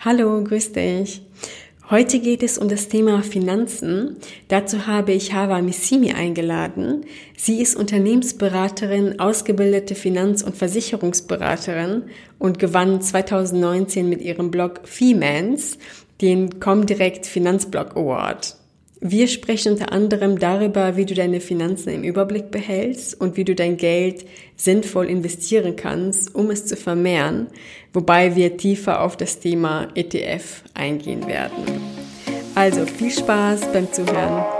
Hallo, grüß dich. Heute geht es um das Thema Finanzen. Dazu habe ich Hava Missimi eingeladen. Sie ist Unternehmensberaterin, ausgebildete Finanz- und Versicherungsberaterin und gewann 2019 mit ihrem Blog Femans den Comdirect Finanzblog Award. Wir sprechen unter anderem darüber, wie du deine Finanzen im Überblick behältst und wie du dein Geld sinnvoll investieren kannst, um es zu vermehren, wobei wir tiefer auf das Thema ETF eingehen werden. Also viel Spaß beim Zuhören.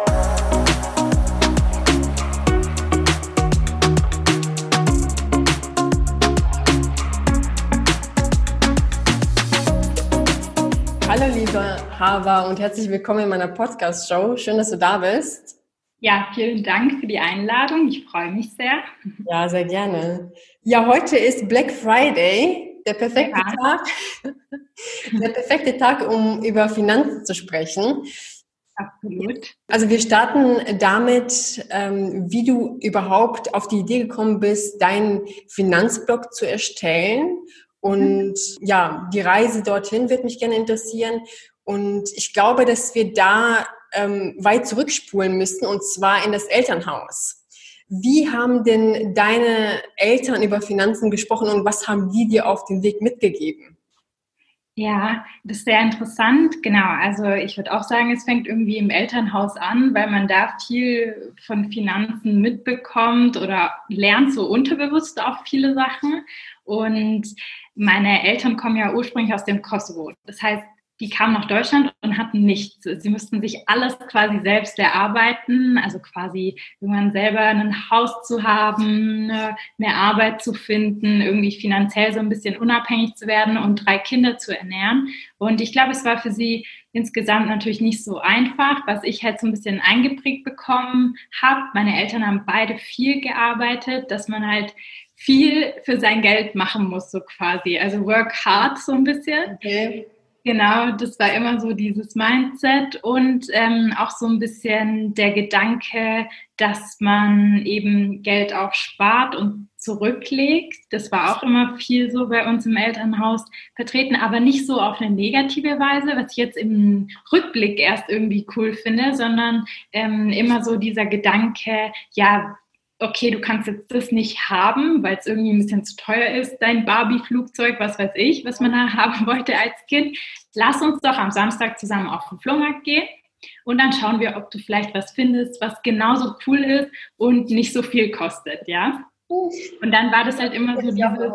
Hallo liebe Hava und herzlich willkommen in meiner Podcast-Show. Schön, dass du da bist. Ja, vielen Dank für die Einladung. Ich freue mich sehr. Ja, sehr gerne. Ja, heute ist Black Friday, der perfekte ja. Tag, der perfekte Tag, um über Finanzen zu sprechen. Absolut. Also wir starten damit, ähm, wie du überhaupt auf die Idee gekommen bist, deinen Finanzblog zu erstellen und ja, die Reise dorthin wird mich gerne interessieren. Und ich glaube, dass wir da ähm, weit zurückspulen müssen, und zwar in das Elternhaus. Wie haben denn deine Eltern über Finanzen gesprochen und was haben die dir auf den Weg mitgegeben? Ja, das ist sehr interessant. Genau. Also ich würde auch sagen, es fängt irgendwie im Elternhaus an, weil man da viel von Finanzen mitbekommt oder lernt so unterbewusst auch viele Sachen. Und meine Eltern kommen ja ursprünglich aus dem Kosovo. Das heißt, die kamen nach Deutschland und hatten nichts. Sie mussten sich alles quasi selbst erarbeiten, also quasi irgendwann selber ein Haus zu haben, eine Arbeit zu finden, irgendwie finanziell so ein bisschen unabhängig zu werden und drei Kinder zu ernähren. Und ich glaube, es war für sie insgesamt natürlich nicht so einfach, was ich halt so ein bisschen eingeprägt bekommen habe. Meine Eltern haben beide viel gearbeitet, dass man halt viel für sein Geld machen muss, so quasi. Also work hard so ein bisschen. Okay. Genau, das war immer so dieses Mindset und ähm, auch so ein bisschen der Gedanke, dass man eben Geld auch spart und zurücklegt. Das war auch immer viel so bei uns im Elternhaus vertreten, aber nicht so auf eine negative Weise, was ich jetzt im Rückblick erst irgendwie cool finde, sondern ähm, immer so dieser Gedanke, ja, okay, du kannst jetzt das nicht haben, weil es irgendwie ein bisschen zu teuer ist, dein Barbie-Flugzeug, was weiß ich, was man da haben wollte als Kind. Lass uns doch am Samstag zusammen auf den Flohmarkt gehen und dann schauen wir, ob du vielleicht was findest, was genauso cool ist und nicht so viel kostet, ja? Und dann war das halt immer so dieses,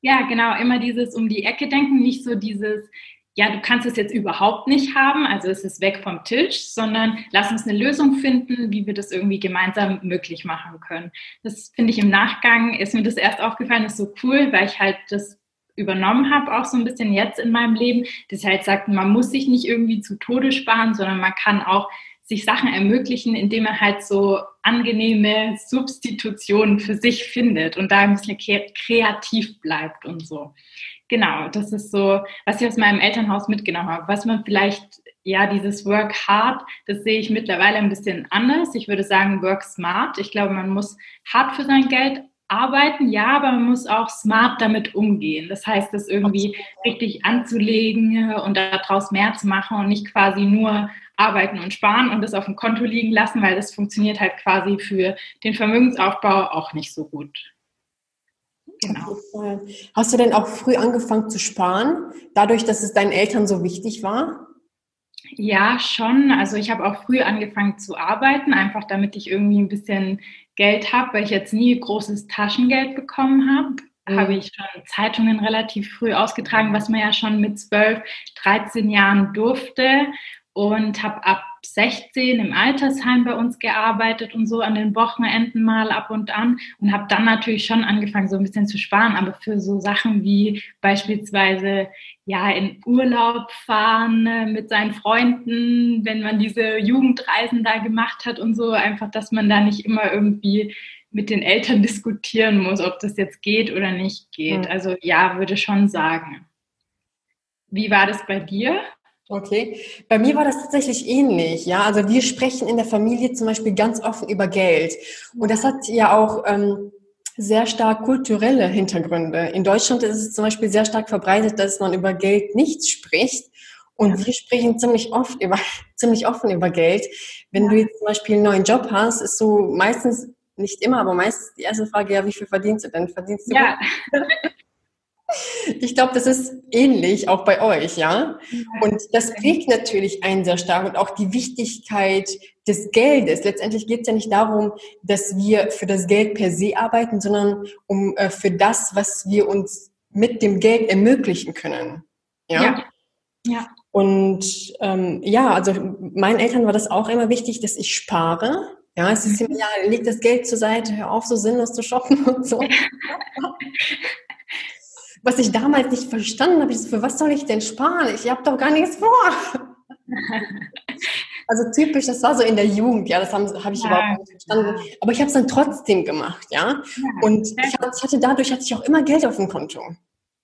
ja, genau, immer dieses um die Ecke denken, nicht so dieses, ja, du kannst es jetzt überhaupt nicht haben, also es ist weg vom Tisch, sondern lass uns eine Lösung finden, wie wir das irgendwie gemeinsam möglich machen können. Das finde ich im Nachgang, ist mir das erst aufgefallen, ist so cool, weil ich halt das übernommen habe, auch so ein bisschen jetzt in meinem Leben, das halt sagt, man muss sich nicht irgendwie zu Tode sparen, sondern man kann auch sich Sachen ermöglichen, indem er halt so angenehme Substitutionen für sich findet und da ein bisschen kreativ bleibt und so. Genau, das ist so, was ich aus meinem Elternhaus mitgenommen habe. Was man vielleicht, ja, dieses Work hard, das sehe ich mittlerweile ein bisschen anders. Ich würde sagen, work smart. Ich glaube, man muss hart für sein Geld arbeiten, ja, aber man muss auch smart damit umgehen. Das heißt, das irgendwie richtig anzulegen und daraus mehr zu machen und nicht quasi nur arbeiten und sparen und das auf dem Konto liegen lassen, weil das funktioniert halt quasi für den Vermögensaufbau auch nicht so gut. Genau. Hast du denn auch früh angefangen zu sparen, dadurch, dass es deinen Eltern so wichtig war? Ja, schon. Also ich habe auch früh angefangen zu arbeiten, einfach damit ich irgendwie ein bisschen Geld habe, weil ich jetzt nie großes Taschengeld bekommen habe. Mhm. Habe ich schon Zeitungen relativ früh ausgetragen, was man ja schon mit 12, 13 Jahren durfte und habe ab 16 im Altersheim bei uns gearbeitet und so an den Wochenenden mal ab und an und habe dann natürlich schon angefangen, so ein bisschen zu sparen, aber für so Sachen wie beispielsweise ja in Urlaub fahren äh, mit seinen Freunden, wenn man diese Jugendreisen da gemacht hat und so, einfach, dass man da nicht immer irgendwie mit den Eltern diskutieren muss, ob das jetzt geht oder nicht geht. Also ja, würde schon sagen. Wie war das bei dir? Okay, bei mir war das tatsächlich ähnlich. Ja, also wir sprechen in der Familie zum Beispiel ganz offen über Geld und das hat ja auch ähm, sehr stark kulturelle Hintergründe. In Deutschland ist es zum Beispiel sehr stark verbreitet, dass man über Geld nicht spricht. Und ja. wir sprechen ziemlich oft über, ziemlich offen über Geld. Wenn ja. du jetzt zum Beispiel einen neuen Job hast, ist so meistens, nicht immer, aber meistens die erste Frage, ja, wie viel verdienst du denn? Verdienst du? Ja. Ich glaube, das ist ähnlich auch bei euch, ja. Und das prägt natürlich einen sehr stark und auch die Wichtigkeit des Geldes. Letztendlich geht es ja nicht darum, dass wir für das Geld per se arbeiten, sondern um äh, für das, was wir uns mit dem Geld ermöglichen können. Ja. ja. ja. Und ähm, ja, also meinen Eltern war das auch immer wichtig, dass ich spare. Ja, es ist immer, ja, leg das Geld zur Seite, hör auf, so sinnlos zu shoppen und so. was ich damals nicht verstanden habe, ist, für was soll ich denn sparen? Ich habe doch gar nichts vor. also typisch, das war so in der Jugend, ja, das habe hab ich ja, überhaupt nicht verstanden. Aber ich habe es dann trotzdem gemacht, ja. ja und ich hatte dadurch hatte ich auch immer Geld auf dem Konto.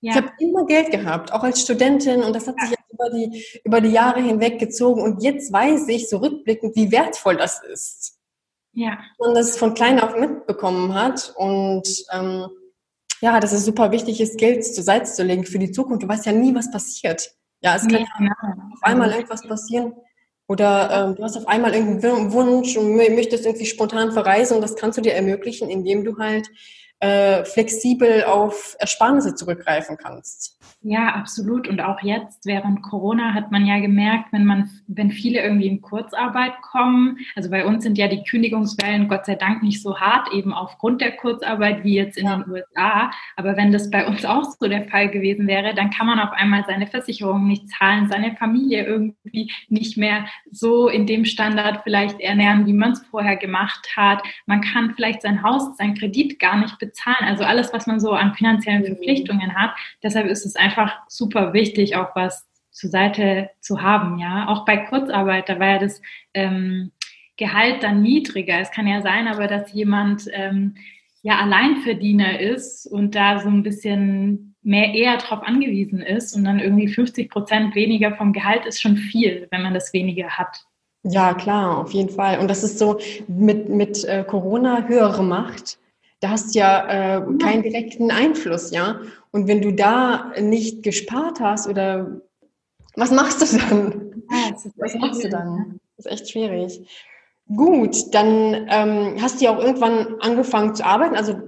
Ja. Ich habe immer Geld gehabt, auch als Studentin, und das hat sich über die, über die Jahre hinweg gezogen. Und jetzt weiß ich so rückblickend, wie wertvoll das ist. Ja. Und das von klein auf mitbekommen hat. Und ähm, ja, dass es super wichtig ist, Geld zur Seite zu legen für die Zukunft. Du weißt ja nie, was passiert. Ja, es kann ja, genau. auf einmal irgendwas passieren. Oder ähm, du hast auf einmal irgendeinen Wunsch und möchtest irgendwie spontan verreisen und das kannst du dir ermöglichen, indem du halt äh, flexibel auf Ersparnisse zurückgreifen kannst. Ja, absolut. Und auch jetzt während Corona hat man ja gemerkt, wenn man, wenn viele irgendwie in Kurzarbeit kommen, also bei uns sind ja die Kündigungswellen Gott sei Dank nicht so hart, eben aufgrund der Kurzarbeit wie jetzt in ja. den USA. Aber wenn das bei uns auch so der Fall gewesen wäre, dann kann man auf einmal seine Versicherung nicht zahlen, seine Familie irgendwie nicht mehr so in dem Standard vielleicht ernähren, wie man es vorher gemacht hat. Man kann vielleicht sein Haus, sein Kredit gar nicht bezahlen. Also alles, was man so an finanziellen mhm. Verpflichtungen hat. Deshalb ist es einfach einfach super wichtig, auch was zur Seite zu haben, ja. Auch bei Kurzarbeit, da war ja das ähm, Gehalt dann niedriger. Es kann ja sein, aber dass jemand ähm, ja Alleinverdiener ist und da so ein bisschen mehr eher darauf angewiesen ist und dann irgendwie 50 Prozent weniger vom Gehalt ist schon viel, wenn man das weniger hat. Ja, klar, auf jeden Fall. Und das ist so mit, mit äh, Corona höhere Macht. Da hast ja äh, keinen direkten Einfluss, ja. Und wenn du da nicht gespart hast oder was machst du dann? Ja, was machst du dann? Das ist echt schwierig. Gut, dann ähm, hast du ja auch irgendwann angefangen zu arbeiten, also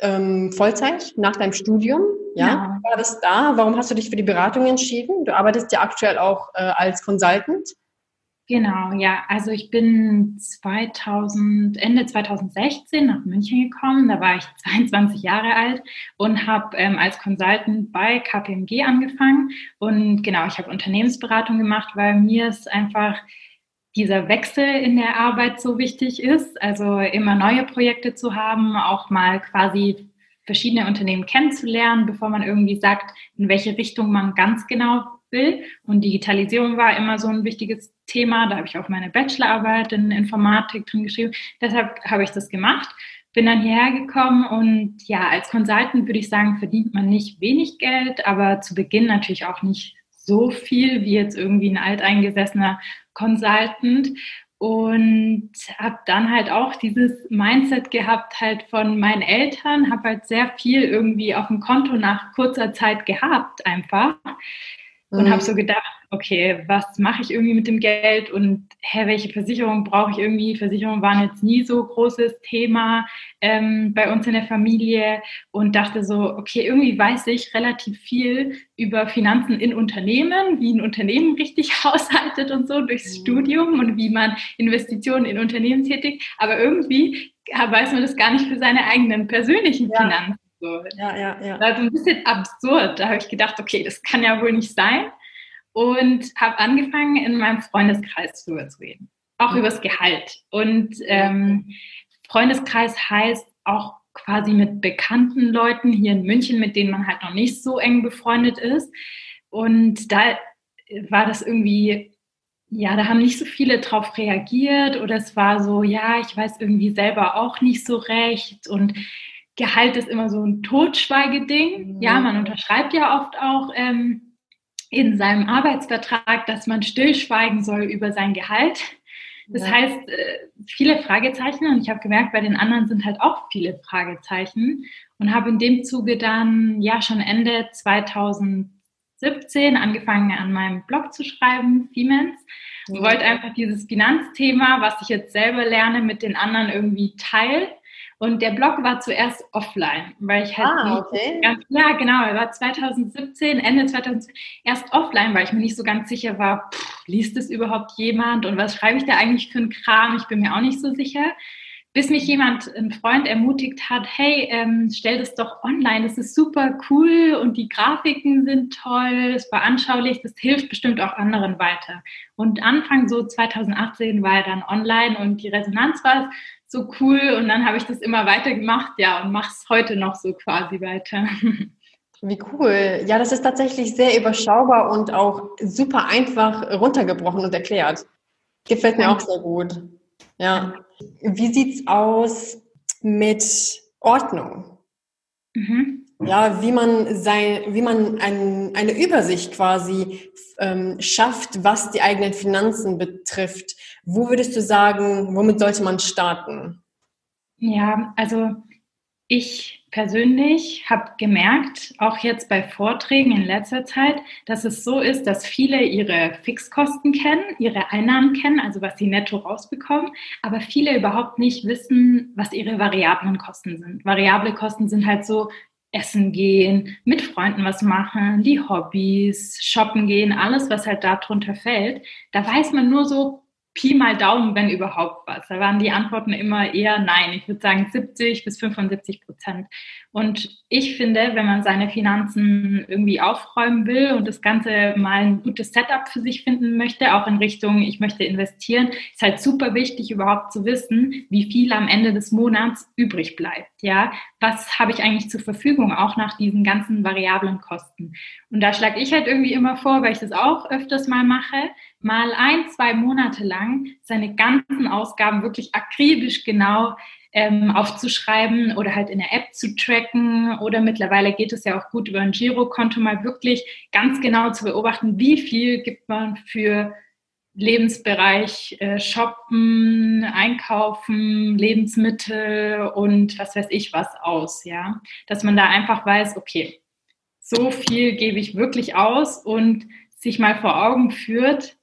ähm, Vollzeit nach deinem Studium. Ja? ja? War das da? Warum hast du dich für die Beratung entschieden? Du arbeitest ja aktuell auch äh, als Consultant. Genau, ja. Also ich bin 2000, Ende 2016 nach München gekommen. Da war ich 22 Jahre alt und habe ähm, als Consultant bei KPMG angefangen. Und genau, ich habe Unternehmensberatung gemacht, weil mir es einfach dieser Wechsel in der Arbeit so wichtig ist. Also immer neue Projekte zu haben, auch mal quasi verschiedene Unternehmen kennenzulernen, bevor man irgendwie sagt, in welche Richtung man ganz genau will. Und Digitalisierung war immer so ein wichtiges Thema. Da habe ich auch meine Bachelorarbeit in Informatik drin geschrieben. Deshalb habe ich das gemacht. Bin dann hierher gekommen und ja, als Consultant würde ich sagen, verdient man nicht wenig Geld, aber zu Beginn natürlich auch nicht so viel wie jetzt irgendwie ein alteingesessener Consultant und habe dann halt auch dieses Mindset gehabt halt von meinen Eltern, habe halt sehr viel irgendwie auf dem Konto nach kurzer Zeit gehabt einfach und mhm. habe so gedacht, okay, was mache ich irgendwie mit dem Geld und hä, welche Versicherung brauche ich irgendwie? Versicherungen waren jetzt nie so großes Thema ähm, bei uns in der Familie und dachte so, okay, irgendwie weiß ich relativ viel über Finanzen in Unternehmen, wie ein Unternehmen richtig haushaltet und so durchs mhm. Studium und wie man Investitionen in Unternehmen tätigt, aber irgendwie weiß man das gar nicht für seine eigenen persönlichen ja. Finanzen. So. Ja, ja, ja. Das war so ein bisschen absurd. Da habe ich gedacht, okay, das kann ja wohl nicht sein. Und habe angefangen, in meinem Freundeskreis drüber zu reden. Auch mhm. übers Gehalt. Und ähm, Freundeskreis heißt auch quasi mit bekannten Leuten hier in München, mit denen man halt noch nicht so eng befreundet ist. Und da war das irgendwie ja, da haben nicht so viele drauf reagiert oder es war so, ja, ich weiß irgendwie selber auch nicht so recht und Gehalt ist immer so ein Totschweigeding. Mhm. Ja, man unterschreibt ja oft auch ähm, in seinem Arbeitsvertrag, dass man stillschweigen soll über sein Gehalt. Das ja. heißt, äh, viele Fragezeichen und ich habe gemerkt, bei den anderen sind halt auch viele Fragezeichen und habe in dem Zuge dann ja schon Ende 2017 angefangen an meinem Blog zu schreiben, Femens. Und wollte einfach dieses Finanzthema, was ich jetzt selber lerne, mit den anderen irgendwie teilen und der Blog war zuerst offline, weil ich halt ah, okay. ganz, ja genau, er war 2017, Ende 2017 erst offline, weil ich mir nicht so ganz sicher war, pff, liest es überhaupt jemand und was schreibe ich da eigentlich für einen Kram? Ich bin mir auch nicht so sicher. Bis mich jemand, ein Freund, ermutigt hat, hey, ähm, stell das doch online, das ist super cool und die Grafiken sind toll, es war anschaulich, das hilft bestimmt auch anderen weiter. Und Anfang so 2018 war er dann online und die Resonanz war so cool und dann habe ich das immer weiter gemacht, ja, und mache es heute noch so quasi weiter. Wie cool. Ja, das ist tatsächlich sehr überschaubar und auch super einfach runtergebrochen und erklärt. Gefällt mir auch sehr gut. Ja. Wie sieht's aus mit Ordnung? Mhm. Ja, wie man sein, wie man ein, eine Übersicht quasi ähm, schafft, was die eigenen Finanzen betrifft. Wo würdest du sagen, womit sollte man starten? Ja, also ich persönlich habe gemerkt, auch jetzt bei Vorträgen in letzter Zeit, dass es so ist, dass viele ihre Fixkosten kennen, ihre Einnahmen kennen, also was sie netto rausbekommen, aber viele überhaupt nicht wissen, was ihre variablen Kosten sind. Variable Kosten sind halt so essen gehen, mit Freunden was machen, die Hobbys, shoppen gehen, alles, was halt darunter fällt. Da weiß man nur so Pi mal Daumen, wenn überhaupt was. Da waren die Antworten immer eher nein. Ich würde sagen 70 bis 75 Prozent. Und ich finde, wenn man seine Finanzen irgendwie aufräumen will und das Ganze mal ein gutes Setup für sich finden möchte, auch in Richtung, ich möchte investieren, ist halt super wichtig, überhaupt zu wissen, wie viel am Ende des Monats übrig bleibt. Ja, was habe ich eigentlich zur Verfügung, auch nach diesen ganzen variablen Kosten. Und da schlage ich halt irgendwie immer vor, weil ich das auch öfters mal mache, mal ein, zwei Monate lang seine ganzen Ausgaben wirklich akribisch genau ähm, aufzuschreiben oder halt in der App zu tracken. Oder mittlerweile geht es ja auch gut über ein Girokonto mal wirklich ganz genau zu beobachten, wie viel gibt man für Lebensbereich äh, Shoppen, Einkaufen, Lebensmittel und was weiß ich was aus, ja, dass man da einfach weiß, okay, so viel gebe ich wirklich aus und sich mal vor Augen führt,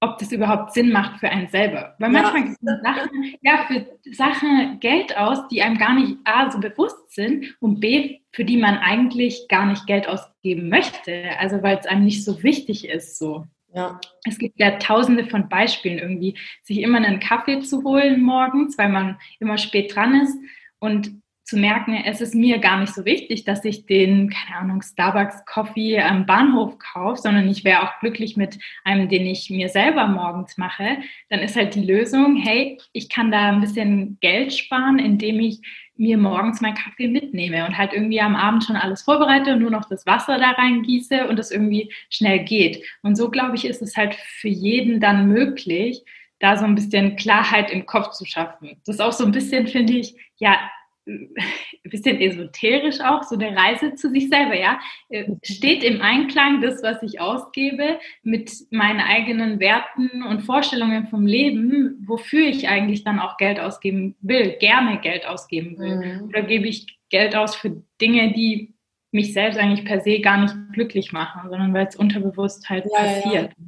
ob das überhaupt Sinn macht für einen selber. Weil manchmal gibt es Sachen, ja, für Sachen Geld aus, die einem gar nicht A, so bewusst sind und B, für die man eigentlich gar nicht Geld ausgeben möchte. Also weil es einem nicht so wichtig ist, so. Ja. Es gibt ja tausende von Beispielen irgendwie, sich immer einen Kaffee zu holen morgens, weil man immer spät dran ist und zu merken, es ist mir gar nicht so wichtig, dass ich den, keine Ahnung, Starbucks Coffee am Bahnhof kaufe, sondern ich wäre auch glücklich mit einem, den ich mir selber morgens mache, dann ist halt die Lösung, hey, ich kann da ein bisschen Geld sparen, indem ich mir morgens meinen Kaffee mitnehme und halt irgendwie am Abend schon alles vorbereite und nur noch das Wasser da reingieße und das irgendwie schnell geht. Und so, glaube ich, ist es halt für jeden dann möglich, da so ein bisschen Klarheit im Kopf zu schaffen. Das ist auch so ein bisschen, finde ich, ja, ein bisschen esoterisch auch, so eine Reise zu sich selber, ja. Äh, steht im Einklang das, was ich ausgebe, mit meinen eigenen Werten und Vorstellungen vom Leben, wofür ich eigentlich dann auch Geld ausgeben will, gerne Geld ausgeben will. Mhm. Oder gebe ich Geld aus für Dinge, die mich selbst eigentlich per se gar nicht glücklich machen, sondern weil es unterbewusst halt ja, passiert. Ja.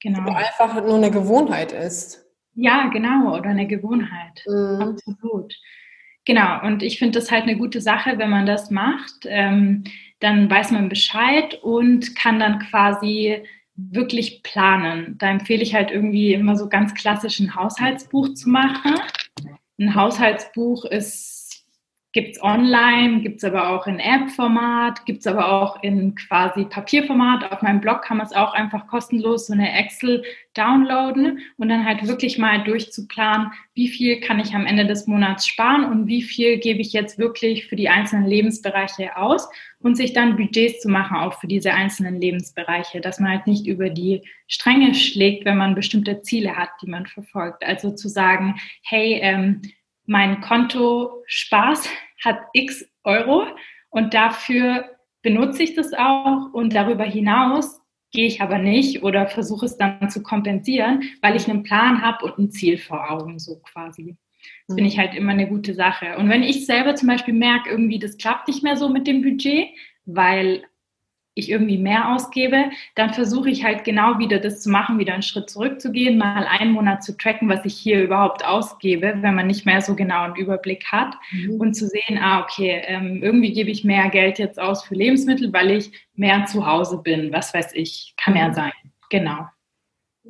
Genau. Oder einfach nur eine Gewohnheit ist. Ja, genau, oder eine Gewohnheit. Mhm. Absolut. Genau, und ich finde das halt eine gute Sache, wenn man das macht. Ähm, dann weiß man Bescheid und kann dann quasi wirklich planen. Da empfehle ich halt irgendwie immer so ganz klassisch ein Haushaltsbuch zu machen. Ein Haushaltsbuch ist Gibt es online, gibt es aber auch in App-Format, gibt es aber auch in quasi Papierformat. Auf meinem Blog kann man es auch einfach kostenlos so eine Excel downloaden und dann halt wirklich mal durchzuplanen, wie viel kann ich am Ende des Monats sparen und wie viel gebe ich jetzt wirklich für die einzelnen Lebensbereiche aus und sich dann Budgets zu machen, auch für diese einzelnen Lebensbereiche, dass man halt nicht über die Stränge schlägt, wenn man bestimmte Ziele hat, die man verfolgt. Also zu sagen, hey, ähm, mein Konto Spaß hat x Euro und dafür benutze ich das auch und darüber hinaus gehe ich aber nicht oder versuche es dann zu kompensieren, weil ich einen Plan habe und ein Ziel vor Augen, so quasi. Das finde ich mhm. halt immer eine gute Sache. Und wenn ich selber zum Beispiel merke, irgendwie, das klappt nicht mehr so mit dem Budget, weil ich irgendwie mehr ausgebe, dann versuche ich halt genau wieder das zu machen, wieder einen Schritt zurückzugehen, mal einen Monat zu tracken, was ich hier überhaupt ausgebe, wenn man nicht mehr so genau einen Überblick hat mhm. und zu sehen, ah, okay, ähm, irgendwie gebe ich mehr Geld jetzt aus für Lebensmittel, weil ich mehr zu Hause bin, was weiß ich, kann ja mhm. sein. Genau.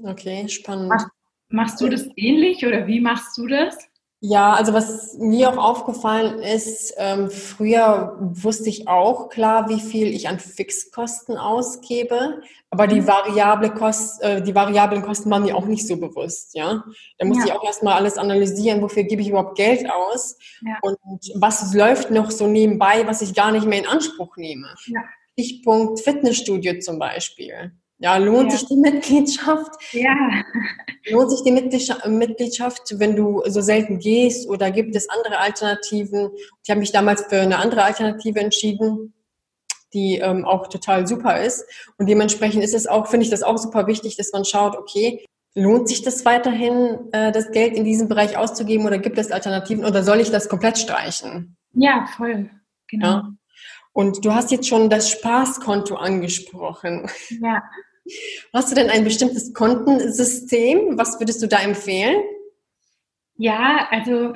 Okay, spannend. Machst, machst du das ähnlich oder wie machst du das? Ja, also was mir auch aufgefallen ist, ähm, früher wusste ich auch klar, wie viel ich an Fixkosten ausgebe, aber die mhm. variable Kost, äh, die variablen Kosten waren mir auch nicht so bewusst, ja. Da musste ja. ich auch erstmal alles analysieren, wofür gebe ich überhaupt Geld aus ja. und was läuft noch so nebenbei, was ich gar nicht mehr in Anspruch nehme. Ja. Stichpunkt Fitnessstudio zum Beispiel. Ja, lohnt ja. sich die Mitgliedschaft? Ja. Lohnt sich die Mitgliedschaft, wenn du so selten gehst oder gibt es andere Alternativen? Ich habe mich damals für eine andere Alternative entschieden, die ähm, auch total super ist. Und dementsprechend ist es auch, finde ich das auch super wichtig, dass man schaut, okay, lohnt sich das weiterhin, äh, das Geld in diesem Bereich auszugeben oder gibt es Alternativen oder soll ich das komplett streichen? Ja, voll. Genau. Ja? Und du hast jetzt schon das Spaßkonto angesprochen. Ja. Hast du denn ein bestimmtes Kontensystem? Was würdest du da empfehlen? Ja, also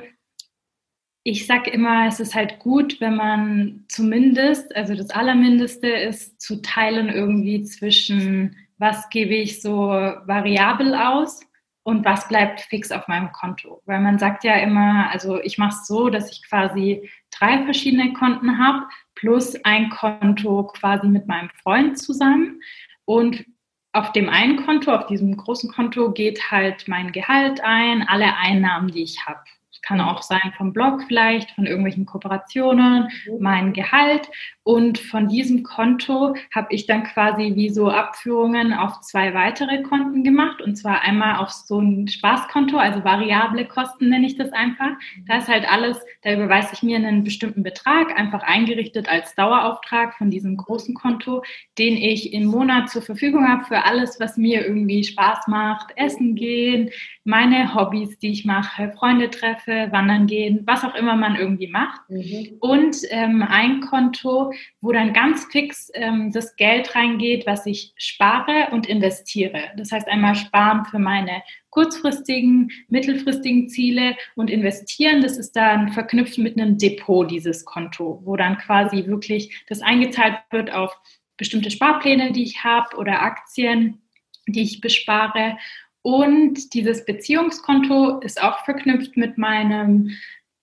ich sage immer, es ist halt gut, wenn man zumindest, also das Allermindeste ist zu teilen irgendwie zwischen, was gebe ich so variabel aus und was bleibt fix auf meinem Konto. Weil man sagt ja immer, also ich mache es so, dass ich quasi drei verschiedene Konten habe, plus ein Konto quasi mit meinem Freund zusammen. Und auf dem einen Konto, auf diesem großen Konto geht halt mein Gehalt ein, alle Einnahmen, die ich habe kann auch sein vom Blog vielleicht, von irgendwelchen Kooperationen, mhm. mein Gehalt. Und von diesem Konto habe ich dann quasi wie so Abführungen auf zwei weitere Konten gemacht. Und zwar einmal auf so ein Spaßkonto, also variable Kosten nenne ich das einfach. Da ist halt alles, da überweise ich mir einen bestimmten Betrag, einfach eingerichtet als Dauerauftrag von diesem großen Konto, den ich im Monat zur Verfügung habe für alles, was mir irgendwie Spaß macht. Essen gehen, meine Hobbys, die ich mache, Freunde treffe, wandern gehen, was auch immer man irgendwie macht. Mhm. Und ähm, ein Konto, wo dann ganz fix ähm, das Geld reingeht, was ich spare und investiere. Das heißt einmal sparen für meine kurzfristigen, mittelfristigen Ziele und investieren, das ist dann verknüpft mit einem Depot, dieses Konto, wo dann quasi wirklich das eingezahlt wird auf bestimmte Sparpläne, die ich habe oder Aktien, die ich bespare und dieses Beziehungskonto ist auch verknüpft mit meinem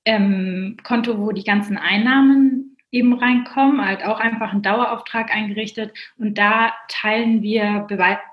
ähm, Konto, wo die ganzen Einnahmen eben reinkommen, halt auch einfach ein Dauerauftrag eingerichtet. Und da teilen wir,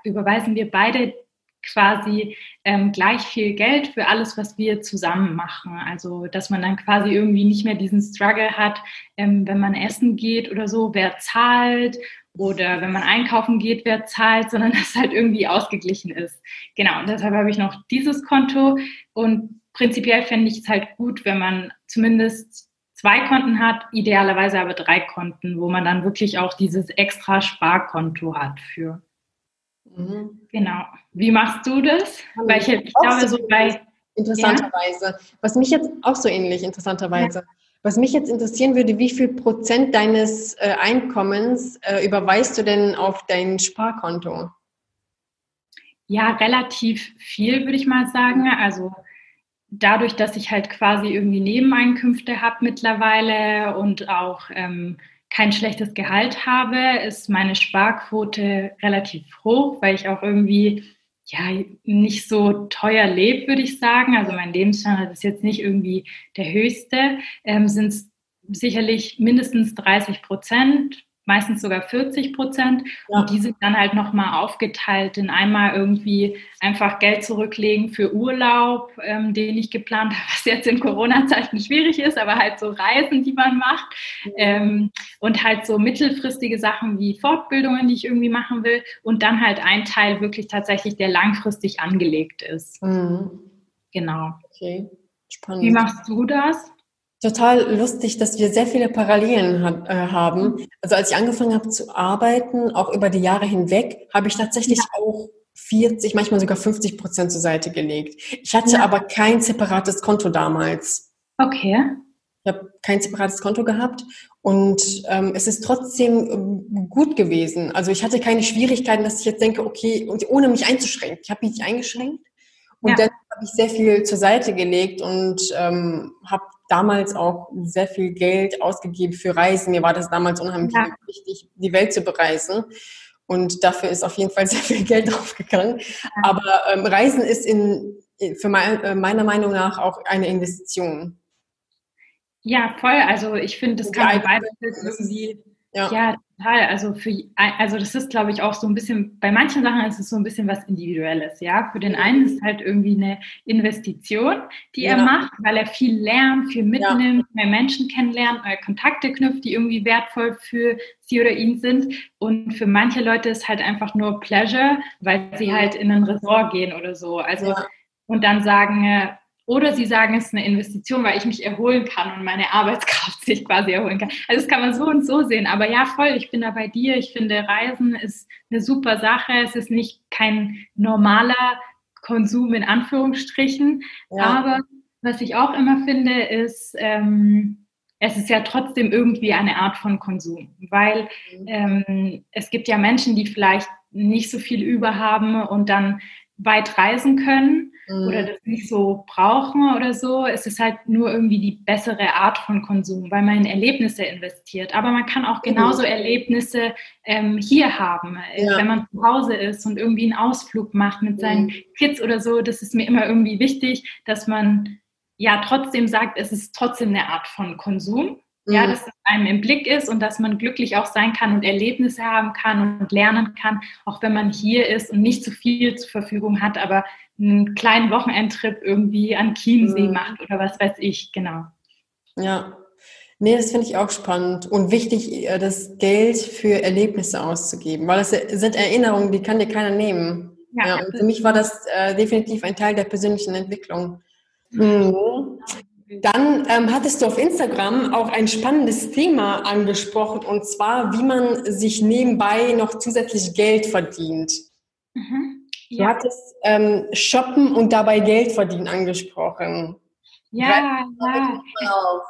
überweisen wir beide quasi ähm, gleich viel Geld für alles, was wir zusammen machen. Also, dass man dann quasi irgendwie nicht mehr diesen Struggle hat, ähm, wenn man essen geht oder so, wer zahlt oder wenn man einkaufen geht, wer zahlt, sondern dass es halt irgendwie ausgeglichen ist. Genau, und deshalb habe ich noch dieses Konto und prinzipiell fände ich es halt gut, wenn man zumindest zwei Konten hat, idealerweise aber drei Konten, wo man dann wirklich auch dieses extra Sparkonto hat für. Mhm. Genau. Wie machst du das? Weil ich, ich glaube, so bei. Interessanterweise. Ja? Was mich jetzt auch so ähnlich, interessanterweise. Ja. Was mich jetzt interessieren würde, wie viel Prozent deines äh, Einkommens äh, überweist du denn auf dein Sparkonto? Ja, relativ viel, würde ich mal sagen. Also dadurch, dass ich halt quasi irgendwie Nebeneinkünfte habe mittlerweile und auch ähm, kein schlechtes Gehalt habe, ist meine Sparquote relativ hoch, weil ich auch irgendwie ja, nicht so teuer lebt, würde ich sagen. Also mein Lebensstandard ist jetzt nicht irgendwie der höchste, ähm, sind es sicherlich mindestens 30 Prozent, meistens sogar 40 Prozent. Ja. Und die sind dann halt nochmal aufgeteilt in einmal irgendwie einfach Geld zurücklegen für Urlaub, ähm, den ich geplant habe, was jetzt in Corona-Zeiten schwierig ist, aber halt so Reisen, die man macht. Mhm. Ähm, und halt so mittelfristige Sachen wie Fortbildungen, die ich irgendwie machen will. Und dann halt ein Teil wirklich tatsächlich, der langfristig angelegt ist. Mhm. Genau. Okay, spannend. Wie machst du das? Total lustig, dass wir sehr viele Parallelen ha äh, haben. Also als ich angefangen habe zu arbeiten, auch über die Jahre hinweg, habe ich tatsächlich ja. auch 40, manchmal sogar 50 Prozent zur Seite gelegt. Ich hatte ja. aber kein separates Konto damals. Okay. Ich habe kein separates Konto gehabt und ähm, es ist trotzdem ähm, gut gewesen. Also ich hatte keine Schwierigkeiten, dass ich jetzt denke, okay, und ohne mich einzuschränken. Ich habe mich nicht eingeschränkt und ja. dann habe ich sehr viel zur Seite gelegt und ähm, habe damals auch sehr viel Geld ausgegeben für Reisen. Mir war das damals unheimlich ja. wichtig, die Welt zu bereisen. Und dafür ist auf jeden Fall sehr viel Geld draufgegangen. Aber ähm, Reisen ist in, für mein, äh, meiner Meinung nach auch eine Investition. Ja, voll. Also ich finde, das kann man beides irgendwie. Ja. ja, total. Also für also das ist, glaube ich, auch so ein bisschen, bei manchen Sachen ist es so ein bisschen was Individuelles, ja. Für den einen ist es halt irgendwie eine Investition, die ja. er macht, weil er viel lernt, viel mitnimmt, ja. mehr Menschen kennenlernt, neue Kontakte knüpft, die irgendwie wertvoll für sie oder ihn sind. Und für manche Leute ist halt einfach nur Pleasure, weil sie halt in ein Resort gehen oder so. Also und dann sagen, äh, oder sie sagen, es ist eine Investition, weil ich mich erholen kann und meine Arbeitskraft sich quasi erholen kann. Also das kann man so und so sehen. Aber ja, voll, ich bin da bei dir. Ich finde, Reisen ist eine super Sache. Es ist nicht kein normaler Konsum in Anführungsstrichen. Ja. Aber was ich auch immer finde, ist, ähm, es ist ja trotzdem irgendwie eine Art von Konsum, weil mhm. ähm, es gibt ja Menschen, die vielleicht nicht so viel über haben und dann weit reisen können mhm. oder das nicht so brauchen oder so. Es ist halt nur irgendwie die bessere Art von Konsum, weil man in Erlebnisse investiert. Aber man kann auch genauso mhm. Erlebnisse ähm, hier haben, äh, ja. wenn man zu Hause ist und irgendwie einen Ausflug macht mit seinen mhm. Kids oder so. Das ist mir immer irgendwie wichtig, dass man ja trotzdem sagt, es ist trotzdem eine Art von Konsum. Ja, mhm. dass es einem im Blick ist und dass man glücklich auch sein kann und Erlebnisse haben kann und lernen kann, auch wenn man hier ist und nicht so viel zur Verfügung hat, aber einen kleinen Wochenendtrip irgendwie an Chiemsee mhm. macht oder was weiß ich, genau. Ja, Nee, das finde ich auch spannend und wichtig, äh, das Geld für Erlebnisse auszugeben, weil das sind Erinnerungen, die kann dir keiner nehmen. Ja, ja und für mich war das äh, definitiv ein Teil der persönlichen Entwicklung. Mhm. Dann ähm, hattest du auf Instagram auch ein spannendes Thema angesprochen und zwar, wie man sich nebenbei noch zusätzlich Geld verdient. Mhm. Du hattest ähm, Shoppen und dabei Geld verdienen angesprochen. Ja, ja.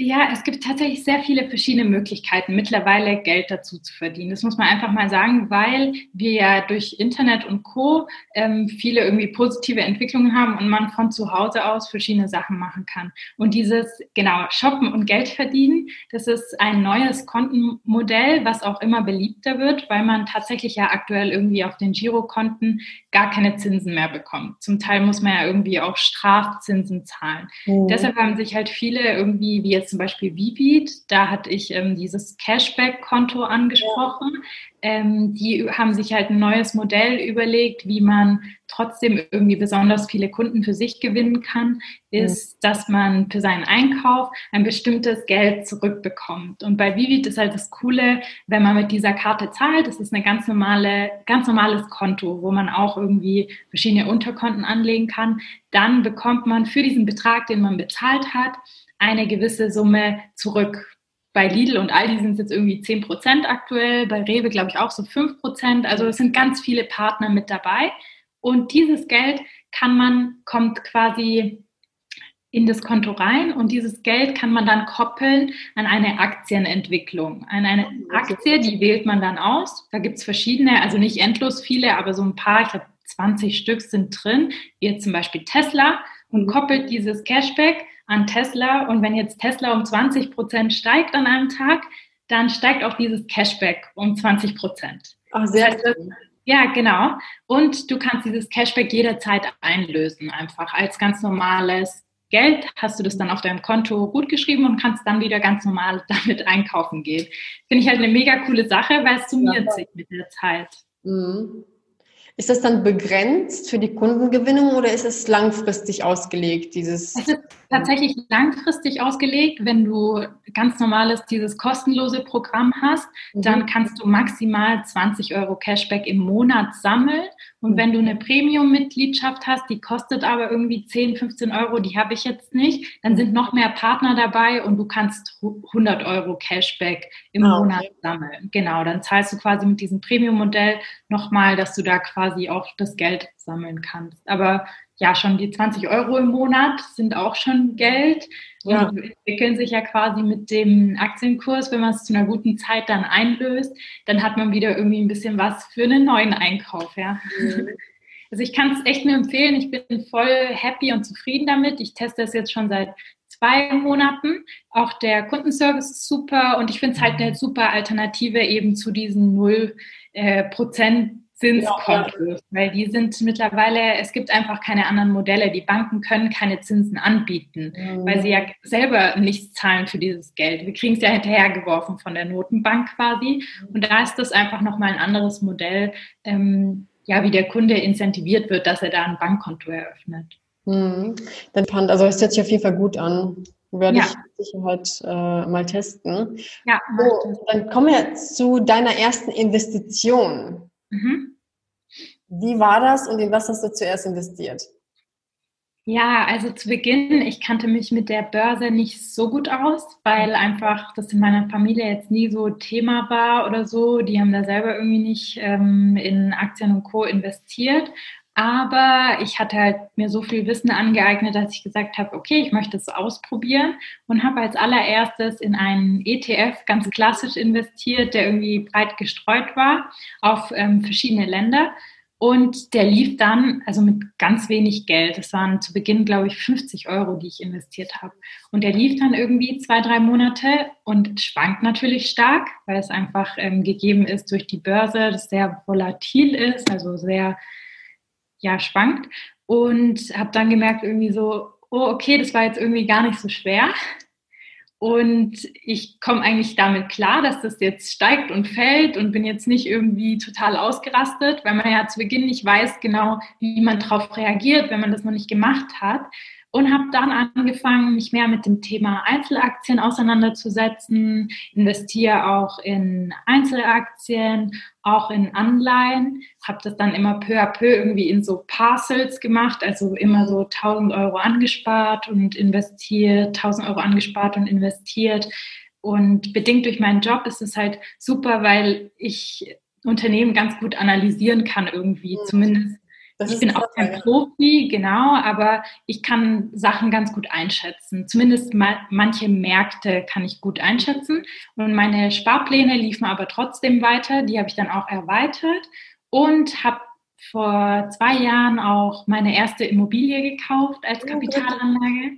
Ja, es gibt tatsächlich sehr viele verschiedene Möglichkeiten, mittlerweile Geld dazu zu verdienen. Das muss man einfach mal sagen, weil wir ja durch Internet und Co. Ähm, viele irgendwie positive Entwicklungen haben und man von zu Hause aus verschiedene Sachen machen kann. Und dieses, genau, Shoppen und Geld verdienen, das ist ein neues Kontenmodell, was auch immer beliebter wird, weil man tatsächlich ja aktuell irgendwie auf den Girokonten gar keine Zinsen mehr bekommt. Zum Teil muss man ja irgendwie auch Strafzinsen zahlen. Mhm. Deshalb haben sich halt viele irgendwie, wie jetzt zum Beispiel Vivid, da hatte ich ähm, dieses Cashback-Konto angesprochen. Ja. Ähm, die haben sich halt ein neues Modell überlegt, wie man trotzdem irgendwie besonders viele Kunden für sich gewinnen kann, ist, mhm. dass man für seinen Einkauf ein bestimmtes Geld zurückbekommt. Und bei Vivid ist halt das Coole, wenn man mit dieser Karte zahlt, das ist eine ganz normale, ganz normales Konto, wo man auch irgendwie verschiedene Unterkonten anlegen kann, dann bekommt man für diesen Betrag, den man bezahlt hat, eine gewisse Summe zurück. Bei Lidl und Aldi sind es jetzt irgendwie 10 Prozent aktuell, bei Rewe glaube ich auch so 5 Prozent. Also es sind ganz viele Partner mit dabei. Und dieses Geld kann man, kommt quasi in das Konto rein und dieses Geld kann man dann koppeln an eine Aktienentwicklung. An eine Aktie, die wählt man dann aus. Da gibt es verschiedene, also nicht endlos viele, aber so ein paar, ich glaube 20 Stück sind drin, wie jetzt zum Beispiel Tesla und koppelt dieses Cashback an Tesla. Und wenn jetzt Tesla um 20 Prozent steigt an einem Tag, dann steigt auch dieses Cashback um 20 Prozent. Ach, sehr das heißt, Ja, genau. Und du kannst dieses Cashback jederzeit einlösen, einfach als ganz normales Geld hast du das dann auf deinem Konto gut geschrieben und kannst dann wieder ganz normal damit einkaufen gehen. Finde ich halt eine mega coole Sache, weil es summiert ja, sich mit der Zeit. Mhm. Ist das dann begrenzt für die Kundengewinnung oder ist es langfristig ausgelegt, dieses? Es ist tatsächlich langfristig ausgelegt. Wenn du ganz normales, dieses kostenlose Programm hast, mhm. dann kannst du maximal 20 Euro Cashback im Monat sammeln. Und wenn du eine Premium-Mitgliedschaft hast, die kostet aber irgendwie 10, 15 Euro, die habe ich jetzt nicht, dann sind noch mehr Partner dabei und du kannst 100 Euro Cashback im ah, Monat okay. sammeln. Genau, dann zahlst du quasi mit diesem Premium-Modell nochmal, dass du da quasi auch das Geld sammeln kannst. Aber ja, schon die 20 Euro im Monat sind auch schon Geld ja. und entwickeln sich ja quasi mit dem Aktienkurs. Wenn man es zu einer guten Zeit dann einlöst, dann hat man wieder irgendwie ein bisschen was für einen neuen Einkauf. Ja. Mhm. Also ich kann es echt nur empfehlen. Ich bin voll happy und zufrieden damit. Ich teste es jetzt schon seit zwei Monaten. Auch der Kundenservice ist super und ich finde es halt eine super Alternative eben zu diesen 0 äh, Prozent Zinskontos, ja, weil die sind mittlerweile, es gibt einfach keine anderen Modelle. Die Banken können keine Zinsen anbieten, mhm. weil sie ja selber nichts zahlen für dieses Geld. Wir kriegen es ja hinterhergeworfen von der Notenbank quasi. Mhm. Und da ist das einfach nochmal ein anderes Modell, ähm, ja, wie der Kunde incentiviert wird, dass er da ein Bankkonto eröffnet. Mhm. Dann, also es hört sich auf jeden Fall gut an. Werde ja. ich mit Sicherheit äh, mal testen. Ja. So, dann kommen wir zu deiner ersten Investition. Mhm. Wie war das und in was hast du zuerst investiert? Ja, also zu Beginn, ich kannte mich mit der Börse nicht so gut aus, weil einfach das in meiner Familie jetzt nie so Thema war oder so. Die haben da selber irgendwie nicht ähm, in Aktien und Co. investiert. Aber ich hatte halt mir so viel Wissen angeeignet, dass ich gesagt habe, okay, ich möchte es ausprobieren und habe als allererstes in einen ETF ganz klassisch investiert, der irgendwie breit gestreut war auf ähm, verschiedene Länder. Und der lief dann, also mit ganz wenig Geld. Es waren zu Beginn, glaube ich, 50 Euro, die ich investiert habe. Und der lief dann irgendwie zwei, drei Monate und schwankt natürlich stark, weil es einfach ähm, gegeben ist durch die Börse, das sehr volatil ist, also sehr ja, schwankt. Und habe dann gemerkt, irgendwie so, oh, okay, das war jetzt irgendwie gar nicht so schwer. Und ich komme eigentlich damit klar, dass das jetzt steigt und fällt und bin jetzt nicht irgendwie total ausgerastet, weil man ja zu Beginn nicht weiß genau, wie man darauf reagiert, wenn man das noch nicht gemacht hat und habe dann angefangen, mich mehr mit dem Thema Einzelaktien auseinanderzusetzen, investiere auch in Einzelaktien, auch in Anleihen, habe das dann immer peu à peu irgendwie in so Parcels gemacht, also immer so 1000 Euro angespart und investiert, 1000 Euro angespart und investiert. Und bedingt durch meinen Job ist es halt super, weil ich Unternehmen ganz gut analysieren kann irgendwie, mhm. zumindest das ich bin auch kein Profi, genau, aber ich kann Sachen ganz gut einschätzen. Zumindest ma manche Märkte kann ich gut einschätzen. Und meine Sparpläne liefen aber trotzdem weiter. Die habe ich dann auch erweitert und habe vor zwei Jahren auch meine erste Immobilie gekauft als oh, Kapitalanlage.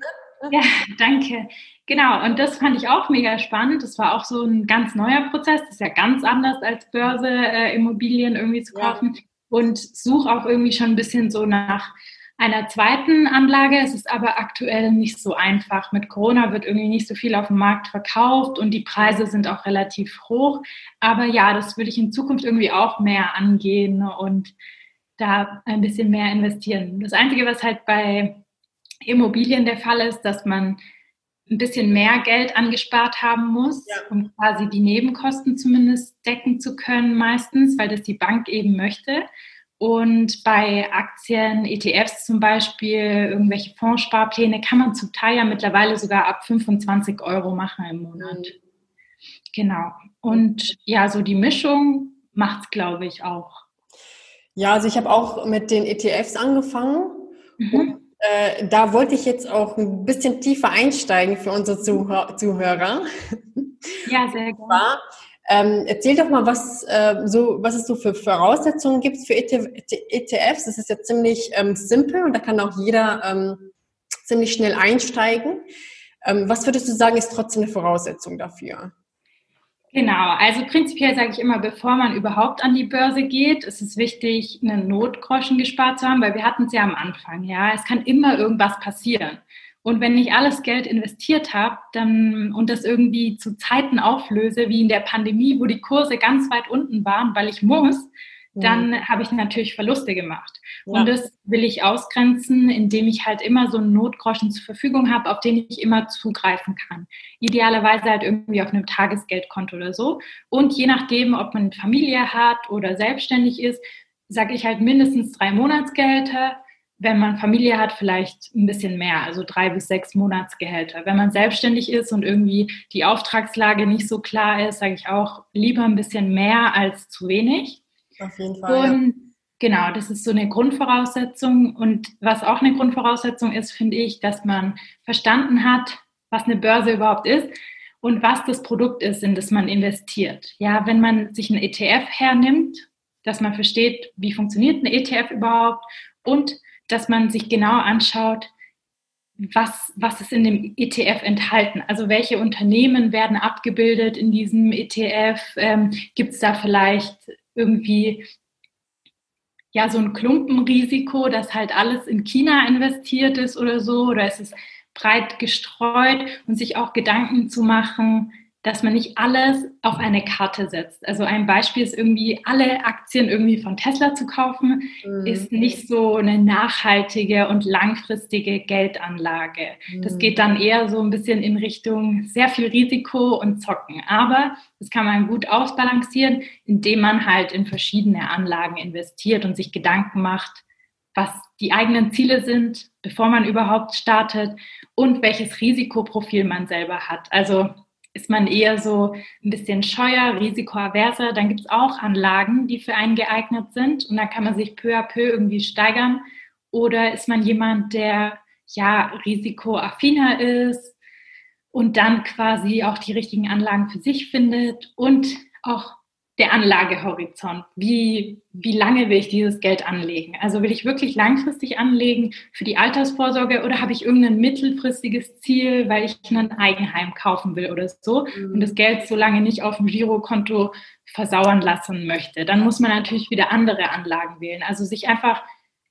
Ja, danke. Genau, und das fand ich auch mega spannend. Das war auch so ein ganz neuer Prozess. Das ist ja ganz anders als Börse, äh, Immobilien irgendwie zu kaufen. Ja und suche auch irgendwie schon ein bisschen so nach einer zweiten Anlage. Es ist aber aktuell nicht so einfach. Mit Corona wird irgendwie nicht so viel auf dem Markt verkauft und die Preise sind auch relativ hoch. Aber ja, das würde ich in Zukunft irgendwie auch mehr angehen und da ein bisschen mehr investieren. Das Einzige, was halt bei Immobilien der Fall ist, dass man ein bisschen mehr Geld angespart haben muss, ja. um quasi die Nebenkosten zumindest decken zu können meistens, weil das die Bank eben möchte. Und bei Aktien, ETFs zum Beispiel, irgendwelche Fondssparpläne kann man zum Teil ja mittlerweile sogar ab 25 Euro machen im Monat. Genau. Und ja, so die Mischung macht es, glaube ich, auch. Ja, also ich habe auch mit den ETFs angefangen. Mhm. Äh, da wollte ich jetzt auch ein bisschen tiefer einsteigen für unsere Zuhör Zuhörer. Ja, sehr gerne. Ähm, erzähl doch mal, was, äh, so, was es so für Voraussetzungen gibt für ETFs. E das ist ja ziemlich ähm, simpel und da kann auch jeder ähm, ziemlich schnell einsteigen. Ähm, was würdest du sagen, ist trotzdem eine Voraussetzung dafür? Genau, also prinzipiell sage ich immer, bevor man überhaupt an die Börse geht, ist es wichtig, einen Notgroschen gespart zu haben, weil wir hatten es ja am Anfang, ja, es kann immer irgendwas passieren. Und wenn ich alles Geld investiert habe dann, und das irgendwie zu Zeiten auflöse, wie in der Pandemie, wo die Kurse ganz weit unten waren, weil ich muss, dann mhm. habe ich natürlich Verluste gemacht. Ja. Und das will ich ausgrenzen, indem ich halt immer so einen Notgroschen zur Verfügung habe, auf den ich immer zugreifen kann. Idealerweise halt irgendwie auf einem Tagesgeldkonto oder so. Und je nachdem, ob man Familie hat oder selbstständig ist, sage ich halt mindestens drei Monatsgehälter. Wenn man Familie hat, vielleicht ein bisschen mehr, also drei bis sechs Monatsgehälter. Wenn man selbstständig ist und irgendwie die Auftragslage nicht so klar ist, sage ich auch lieber ein bisschen mehr als zu wenig. Auf jeden Fall. Und ja. genau, das ist so eine Grundvoraussetzung. Und was auch eine Grundvoraussetzung ist, finde ich, dass man verstanden hat, was eine Börse überhaupt ist und was das Produkt ist, in das man investiert. Ja, wenn man sich einen ETF hernimmt, dass man versteht, wie funktioniert ein ETF überhaupt und dass man sich genau anschaut, was, was ist in dem ETF enthalten? Also welche Unternehmen werden abgebildet in diesem ETF? Ähm, Gibt es da vielleicht irgendwie ja so ein Klumpenrisiko, dass halt alles in China investiert ist oder so? Oder ist es breit gestreut und sich auch Gedanken zu machen, dass man nicht alles auf eine Karte setzt. Also ein Beispiel ist irgendwie, alle Aktien irgendwie von Tesla zu kaufen, mhm. ist nicht so eine nachhaltige und langfristige Geldanlage. Mhm. Das geht dann eher so ein bisschen in Richtung sehr viel Risiko und Zocken. Aber das kann man gut ausbalancieren, indem man halt in verschiedene Anlagen investiert und sich Gedanken macht, was die eigenen Ziele sind, bevor man überhaupt startet und welches Risikoprofil man selber hat. Also ist man eher so ein bisschen scheuer, risikoaverser, dann gibt es auch Anlagen, die für einen geeignet sind und dann kann man sich peu à peu irgendwie steigern. Oder ist man jemand, der ja risikoaffiner ist und dann quasi auch die richtigen Anlagen für sich findet und auch der Anlagehorizont. Wie, wie lange will ich dieses Geld anlegen? Also will ich wirklich langfristig anlegen für die Altersvorsorge oder habe ich irgendein mittelfristiges Ziel, weil ich ein Eigenheim kaufen will oder so mhm. und das Geld so lange nicht auf dem Girokonto versauern lassen möchte? Dann muss man natürlich wieder andere Anlagen wählen. Also sich einfach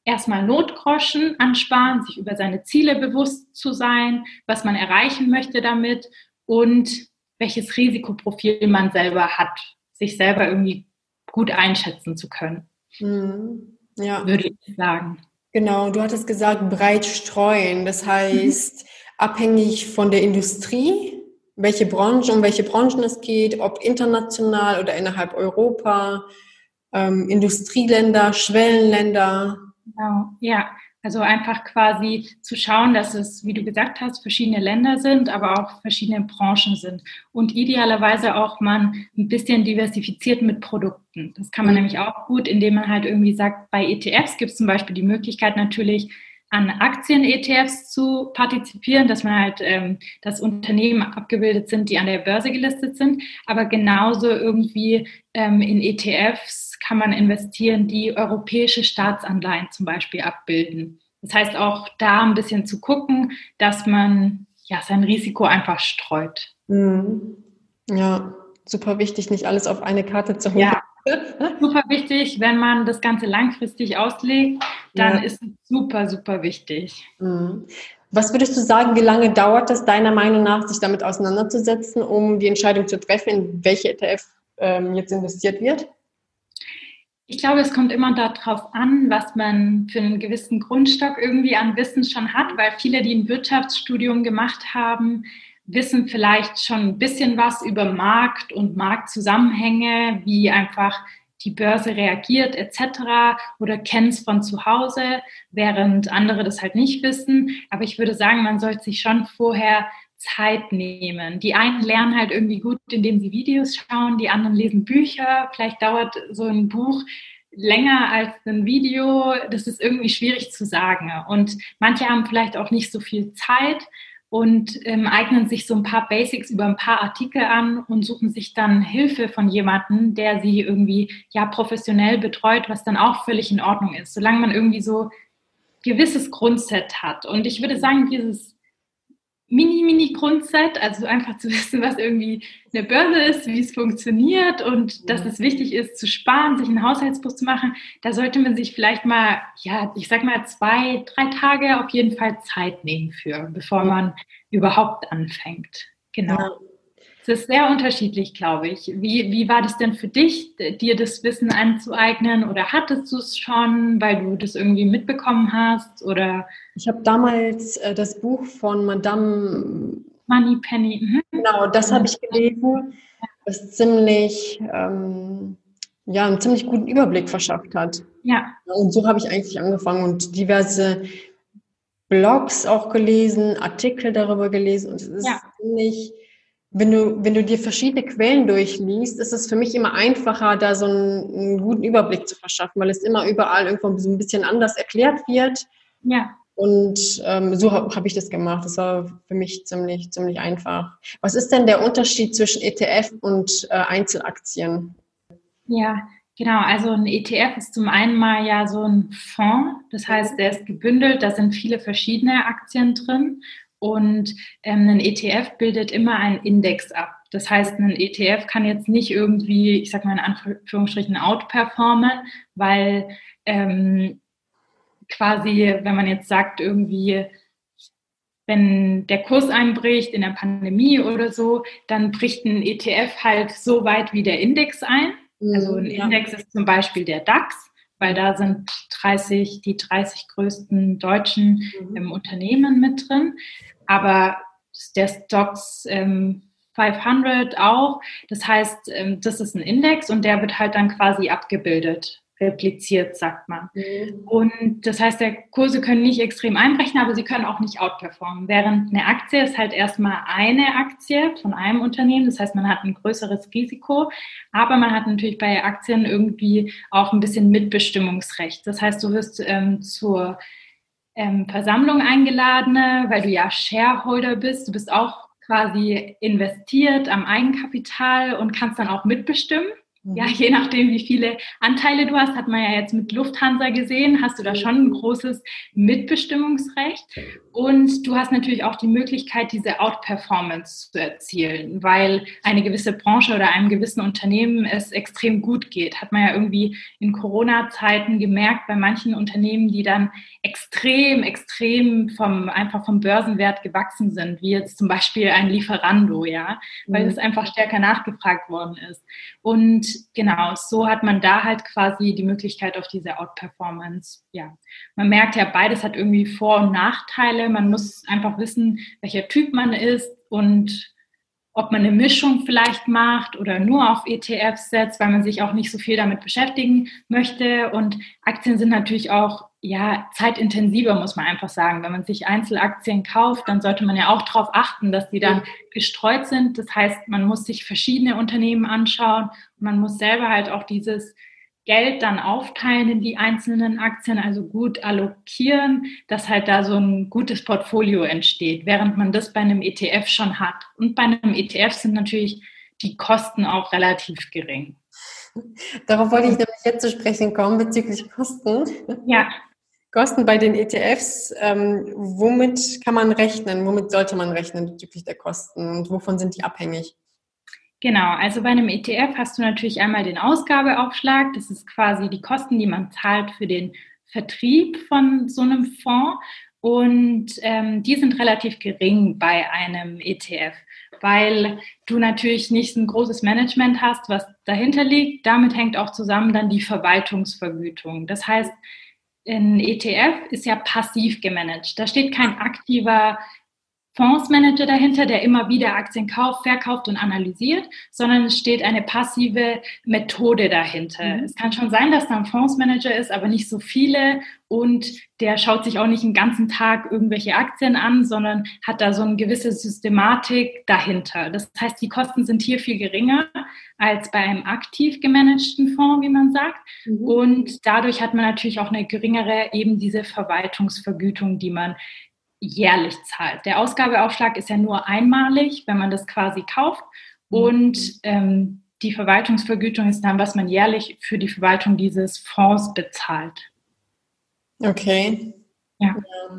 erstmal Notgroschen ansparen, sich über seine Ziele bewusst zu sein, was man erreichen möchte damit und welches Risikoprofil man selber hat sich selber irgendwie gut einschätzen zu können. Mhm. Ja. Würde ich sagen. Genau, du hattest gesagt, breit streuen. Das heißt, mhm. abhängig von der Industrie, welche Branche, um welche Branchen es geht, ob international oder innerhalb Europa, ähm, Industrieländer, Schwellenländer. Genau, ja. Also einfach quasi zu schauen, dass es, wie du gesagt hast, verschiedene Länder sind, aber auch verschiedene Branchen sind. Und idealerweise auch man ein bisschen diversifiziert mit Produkten. Das kann man mhm. nämlich auch gut, indem man halt irgendwie sagt, bei ETFs gibt es zum Beispiel die Möglichkeit natürlich, an Aktien-ETFs zu partizipieren, dass man halt, ähm, dass Unternehmen abgebildet sind, die an der Börse gelistet sind, aber genauso irgendwie ähm, in ETFs kann man investieren, die europäische Staatsanleihen zum Beispiel abbilden. Das heißt auch da ein bisschen zu gucken, dass man ja sein Risiko einfach streut. Mhm. Ja, super wichtig, nicht alles auf eine Karte zu holen. Ja, super wichtig, wenn man das Ganze langfristig auslegt, dann ja. ist es super, super wichtig. Mhm. Was würdest du sagen, wie lange dauert es deiner Meinung nach, sich damit auseinanderzusetzen, um die Entscheidung zu treffen, in welche ETF ähm, jetzt investiert wird? Ich glaube, es kommt immer darauf an, was man für einen gewissen Grundstock irgendwie an Wissen schon hat, weil viele, die ein Wirtschaftsstudium gemacht haben, wissen vielleicht schon ein bisschen was über Markt und Marktzusammenhänge, wie einfach die Börse reagiert etc. oder kennen es von zu Hause, während andere das halt nicht wissen. Aber ich würde sagen, man sollte sich schon vorher Zeit nehmen. Die einen lernen halt irgendwie gut, indem sie Videos schauen, die anderen lesen Bücher. Vielleicht dauert so ein Buch länger als ein Video. Das ist irgendwie schwierig zu sagen. Und manche haben vielleicht auch nicht so viel Zeit und ähm, eignen sich so ein paar Basics über ein paar Artikel an und suchen sich dann Hilfe von jemandem, der sie irgendwie ja professionell betreut, was dann auch völlig in Ordnung ist, solange man irgendwie so gewisses Grundset hat. Und ich würde sagen, dieses Mini-Mini-Grundset, also einfach zu wissen, was irgendwie eine Börse ist, wie es funktioniert und dass es wichtig ist zu sparen, sich ein Haushaltsbuch zu machen. Da sollte man sich vielleicht mal, ja, ich sag mal zwei, drei Tage auf jeden Fall Zeit nehmen für, bevor man überhaupt anfängt. Genau. Ja. Ist sehr unterschiedlich, glaube ich. Wie, wie war das denn für dich, dir das Wissen anzueignen? Oder hattest du es schon, weil du das irgendwie mitbekommen hast? Oder ich habe damals äh, das Buch von Madame Money Penny. Mhm. Genau, das habe ich gelesen, das ziemlich ähm, ja, einen ziemlich guten Überblick verschafft hat. Ja. Und so habe ich eigentlich angefangen und diverse Blogs auch gelesen, Artikel darüber gelesen und es ist ja. ziemlich wenn du, wenn du dir verschiedene Quellen durchliest, ist es für mich immer einfacher, da so einen, einen guten Überblick zu verschaffen, weil es immer überall irgendwo so ein bisschen anders erklärt wird. Ja. Und ähm, so habe hab ich das gemacht. Das war für mich ziemlich, ziemlich einfach. Was ist denn der Unterschied zwischen ETF und äh, Einzelaktien? Ja, genau. Also ein ETF ist zum einen mal ja so ein Fonds. Das heißt, der ist gebündelt. Da sind viele verschiedene Aktien drin. Und ähm, ein ETF bildet immer einen Index ab. Das heißt, ein ETF kann jetzt nicht irgendwie, ich sag mal in Anführungsstrichen, outperformen, weil ähm, quasi, wenn man jetzt sagt, irgendwie, wenn der Kurs einbricht in der Pandemie oder so, dann bricht ein ETF halt so weit wie der Index ein. Mhm, also ein ja. Index ist zum Beispiel der DAX, weil da sind 30, die 30 größten deutschen ähm, Unternehmen mit drin. Aber der Stocks ähm, 500 auch. Das heißt, ähm, das ist ein Index und der wird halt dann quasi abgebildet repliziert, sagt man. Mhm. Und das heißt, der Kurse können nicht extrem einbrechen, aber sie können auch nicht outperformen. Während eine Aktie ist halt erstmal eine Aktie von einem Unternehmen. Das heißt, man hat ein größeres Risiko, aber man hat natürlich bei Aktien irgendwie auch ein bisschen Mitbestimmungsrecht. Das heißt, du wirst ähm, zur ähm, Versammlung eingeladen, weil du ja Shareholder bist. Du bist auch quasi investiert am Eigenkapital und kannst dann auch mitbestimmen. Ja, mhm. je nachdem, wie viele Anteile du hast, hat man ja jetzt mit Lufthansa gesehen, hast du da schon ein großes Mitbestimmungsrecht. Und du hast natürlich auch die Möglichkeit, diese Outperformance zu erzielen, weil eine gewisse Branche oder einem gewissen Unternehmen es extrem gut geht. Hat man ja irgendwie in Corona-Zeiten gemerkt bei manchen Unternehmen, die dann extrem, extrem vom, einfach vom Börsenwert gewachsen sind, wie jetzt zum Beispiel ein Lieferando, ja, weil mhm. es einfach stärker nachgefragt worden ist. Und genau, so hat man da halt quasi die Möglichkeit auf diese Outperformance. Ja, man merkt ja, beides hat irgendwie Vor- und Nachteile. Man muss einfach wissen, welcher Typ man ist und ob man eine Mischung vielleicht macht oder nur auf ETFs setzt, weil man sich auch nicht so viel damit beschäftigen möchte. Und Aktien sind natürlich auch ja, zeitintensiver, muss man einfach sagen. Wenn man sich Einzelaktien kauft, dann sollte man ja auch darauf achten, dass die dann gestreut sind. Das heißt, man muss sich verschiedene Unternehmen anschauen man muss selber halt auch dieses Geld dann aufteilen in die einzelnen Aktien, also gut allokieren, dass halt da so ein gutes Portfolio entsteht, während man das bei einem ETF schon hat. Und bei einem ETF sind natürlich die Kosten auch relativ gering. Darauf wollte ich nämlich jetzt zu sprechen kommen bezüglich Kosten. Ja. Kosten bei den ETFs, ähm, womit kann man rechnen? Womit sollte man rechnen bezüglich der Kosten und wovon sind die abhängig? Genau, also bei einem ETF hast du natürlich einmal den Ausgabeaufschlag. Das ist quasi die Kosten, die man zahlt für den Vertrieb von so einem Fonds. Und ähm, die sind relativ gering bei einem ETF, weil du natürlich nicht ein großes Management hast, was dahinter liegt. Damit hängt auch zusammen dann die Verwaltungsvergütung. Das heißt, ein ETF ist ja passiv gemanagt. Da steht kein aktiver Fondsmanager dahinter, der immer wieder Aktien kauft, verkauft und analysiert, sondern es steht eine passive Methode dahinter. Mhm. Es kann schon sein, dass da ein Fondsmanager ist, aber nicht so viele und der schaut sich auch nicht den ganzen Tag irgendwelche Aktien an, sondern hat da so eine gewisse Systematik dahinter. Das heißt, die Kosten sind hier viel geringer als bei einem aktiv gemanagten Fonds, wie man sagt. Mhm. Und dadurch hat man natürlich auch eine geringere eben diese Verwaltungsvergütung, die man jährlich zahlt. Der Ausgabeaufschlag ist ja nur einmalig, wenn man das quasi kauft. Mhm. Und ähm, die Verwaltungsvergütung ist dann, was man jährlich für die Verwaltung dieses Fonds bezahlt. Okay. Ja.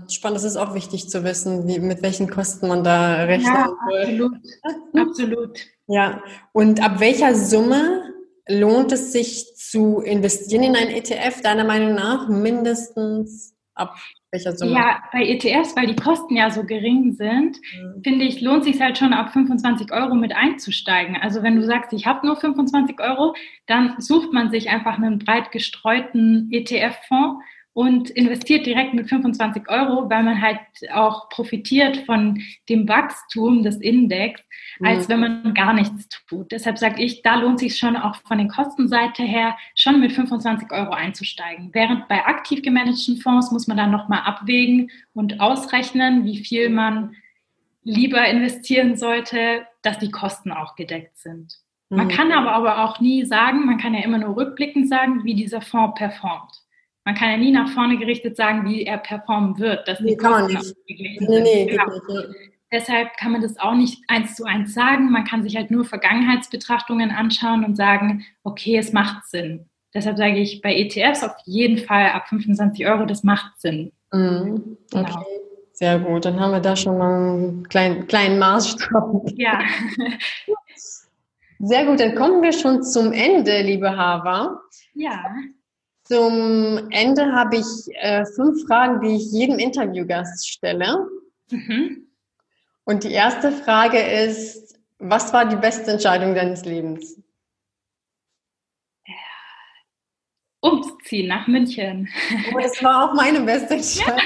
Spannend, das ist auch wichtig zu wissen, wie, mit welchen Kosten man da rechnet. Ja, absolut. absolut. Ja, und ab welcher Summe lohnt es sich zu investieren in ein ETF, deiner Meinung nach? Mindestens ab welcher Summe? Ja, bei ETFs, weil die Kosten ja so gering sind, mhm. finde ich, lohnt sich halt schon ab 25 Euro mit einzusteigen. Also wenn du sagst, ich habe nur 25 Euro, dann sucht man sich einfach einen breit gestreuten ETF-Fonds und investiert direkt mit 25 Euro, weil man halt auch profitiert von dem Wachstum des Index, als mhm. wenn man gar nichts tut. Deshalb sage ich, da lohnt sich schon auch von den Kostenseite her schon mit 25 Euro einzusteigen. Während bei aktiv gemanagten Fonds muss man dann nochmal abwägen und ausrechnen, wie viel man lieber investieren sollte, dass die Kosten auch gedeckt sind. Man mhm. kann aber, aber auch nie sagen, man kann ja immer nur rückblickend sagen, wie dieser Fonds performt. Man kann ja nie nach vorne gerichtet sagen, wie er performen wird. Das nee, kann man nicht. Nee, nee, genau. nicht. Deshalb kann man das auch nicht eins zu eins sagen. Man kann sich halt nur Vergangenheitsbetrachtungen anschauen und sagen, okay, es macht Sinn. Deshalb sage ich bei ETFs auf jeden Fall ab 25 Euro, das macht Sinn. Mhm. Okay. Genau. Sehr gut, dann haben wir da schon mal einen kleinen, kleinen Maßstab. Ja. Sehr gut, dann kommen wir schon zum Ende, liebe Hava. Ja. Zum Ende habe ich äh, fünf Fragen, die ich jedem Interviewgast stelle. Mhm. Und die erste Frage ist, was war die beste Entscheidung deines Lebens? Umziehen nach München. Oh, das war auch meine beste Entscheidung.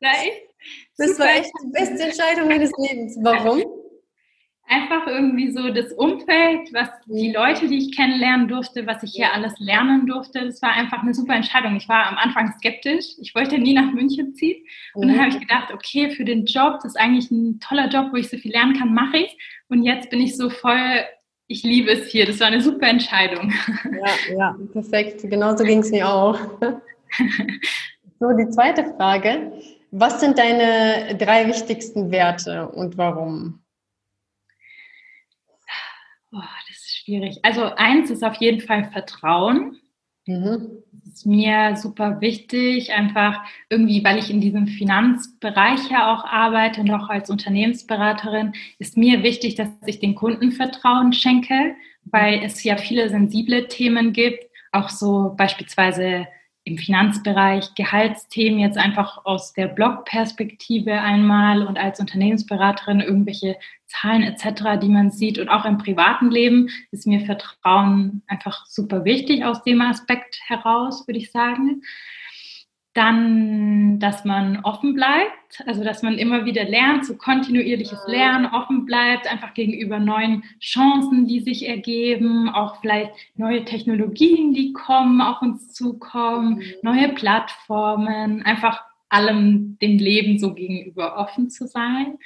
Ja. Das war echt die beste Entscheidung meines Lebens. Warum? Einfach irgendwie so das Umfeld, was die Leute, die ich kennenlernen durfte, was ich hier alles lernen durfte, das war einfach eine super Entscheidung. Ich war am Anfang skeptisch. Ich wollte nie nach München ziehen. Und dann mhm. habe ich gedacht, okay, für den Job, das ist eigentlich ein toller Job, wo ich so viel lernen kann, mache ich. Und jetzt bin ich so voll, ich liebe es hier. Das war eine super Entscheidung. Ja, ja, perfekt. Genauso ging es mir auch. So, die zweite Frage. Was sind deine drei wichtigsten Werte und warum? Oh, das ist schwierig. Also eins ist auf jeden Fall Vertrauen. Mhm. Das ist mir super wichtig, einfach irgendwie, weil ich in diesem Finanzbereich ja auch arbeite und auch als Unternehmensberaterin, ist mir wichtig, dass ich den Kunden Vertrauen schenke, weil es ja viele sensible Themen gibt, auch so beispielsweise im Finanzbereich, Gehaltsthemen jetzt einfach aus der Blog-Perspektive einmal und als Unternehmensberaterin irgendwelche Zahlen etc., die man sieht und auch im privaten Leben ist mir Vertrauen einfach super wichtig aus dem Aspekt heraus, würde ich sagen. Dann, dass man offen bleibt, also dass man immer wieder lernt, so kontinuierliches Lernen, offen bleibt, einfach gegenüber neuen Chancen, die sich ergeben, auch vielleicht neue Technologien, die kommen, auf uns zukommen, mhm. neue Plattformen, einfach allem dem Leben so gegenüber offen zu sein.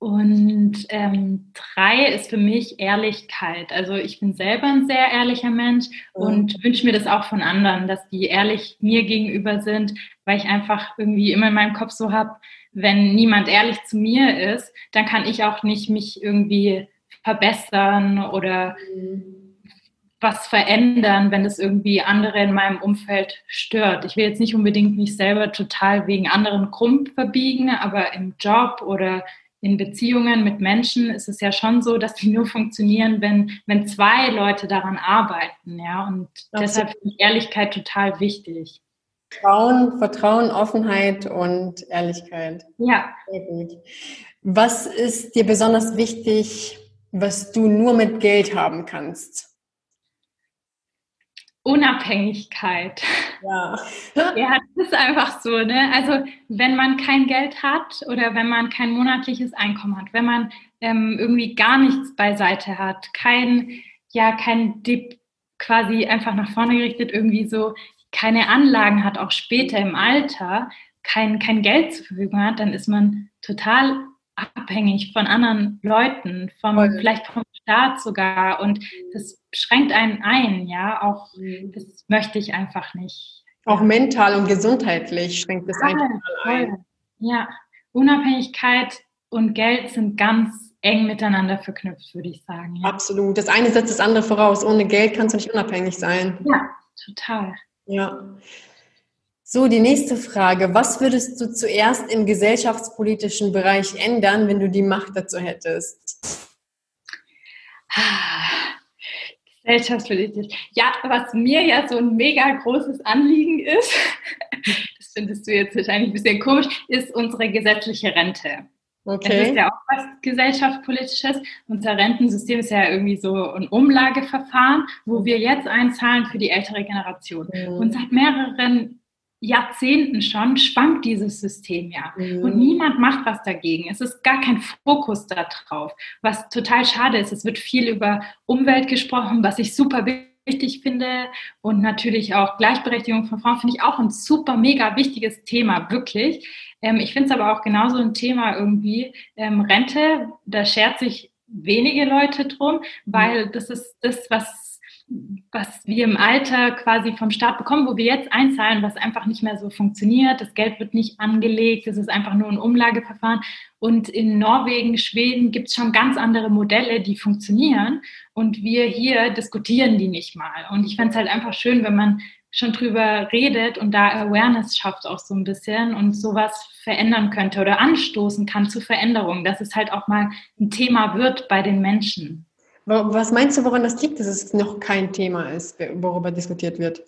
Und ähm, drei ist für mich Ehrlichkeit. Also ich bin selber ein sehr ehrlicher Mensch mhm. und wünsche mir das auch von anderen, dass die ehrlich mir gegenüber sind, weil ich einfach irgendwie immer in meinem Kopf so habe, wenn niemand ehrlich zu mir ist, dann kann ich auch nicht mich irgendwie verbessern oder mhm. was verändern, wenn es irgendwie andere in meinem Umfeld stört. Ich will jetzt nicht unbedingt mich selber total wegen anderen krumm verbiegen, aber im Job oder in Beziehungen mit Menschen ist es ja schon so, dass die nur funktionieren, wenn, wenn zwei Leute daran arbeiten. Ja, und Absolut. deshalb finde ich Ehrlichkeit total wichtig. Vertrauen, Vertrauen, Offenheit und Ehrlichkeit. Ja. Sehr gut. Was ist dir besonders wichtig, was du nur mit Geld haben kannst? Unabhängigkeit. Ja. ja, das ist einfach so. Ne? Also wenn man kein Geld hat oder wenn man kein monatliches Einkommen hat, wenn man ähm, irgendwie gar nichts beiseite hat, kein, ja, kein Dip quasi einfach nach vorne gerichtet, irgendwie so keine Anlagen hat, auch später im Alter, kein, kein Geld zur Verfügung hat, dann ist man total abhängig von anderen Leuten, vom, vielleicht vom Staat sogar. Und das schränkt einen ein, ja. Auch mhm. das möchte ich einfach nicht. Auch mental und gesundheitlich schränkt es einen ein. Ja, Unabhängigkeit und Geld sind ganz eng miteinander verknüpft, würde ich sagen. Ja. Absolut. Das eine setzt das andere voraus. Ohne Geld kannst du nicht unabhängig sein. Ja, total. Ja. So, die nächste Frage. Was würdest du zuerst im gesellschaftspolitischen Bereich ändern, wenn du die Macht dazu hättest? Gesellschaftspolitisch. Ja, was mir ja so ein mega großes Anliegen ist, das findest du jetzt wahrscheinlich ein bisschen komisch, ist unsere gesetzliche Rente. Okay. Das ist ja auch was gesellschaftspolitisches. Unser Rentensystem ist ja irgendwie so ein Umlageverfahren, wo wir jetzt einzahlen für die ältere Generation. Mhm. Und seit mehreren Jahrzehnten schon schwankt dieses System ja. Mhm. Und niemand macht was dagegen. Es ist gar kein Fokus darauf, was total schade ist. Es wird viel über Umwelt gesprochen, was ich super wichtig finde. Und natürlich auch Gleichberechtigung von Frauen finde ich auch ein super, mega wichtiges Thema, wirklich. Ähm, ich finde es aber auch genauso ein Thema irgendwie. Ähm, Rente, da schert sich wenige Leute drum, weil mhm. das ist das, was was wir im Alter quasi vom Staat bekommen, wo wir jetzt einzahlen, was einfach nicht mehr so funktioniert. Das Geld wird nicht angelegt, es ist einfach nur ein Umlageverfahren. Und in Norwegen, Schweden gibt es schon ganz andere Modelle, die funktionieren. Und wir hier diskutieren die nicht mal. Und ich fände es halt einfach schön, wenn man schon drüber redet und da Awareness schafft auch so ein bisschen und sowas verändern könnte oder anstoßen kann zu Veränderungen, dass es halt auch mal ein Thema wird bei den Menschen. Was meinst du, woran das liegt, dass es noch kein Thema ist, worüber diskutiert wird?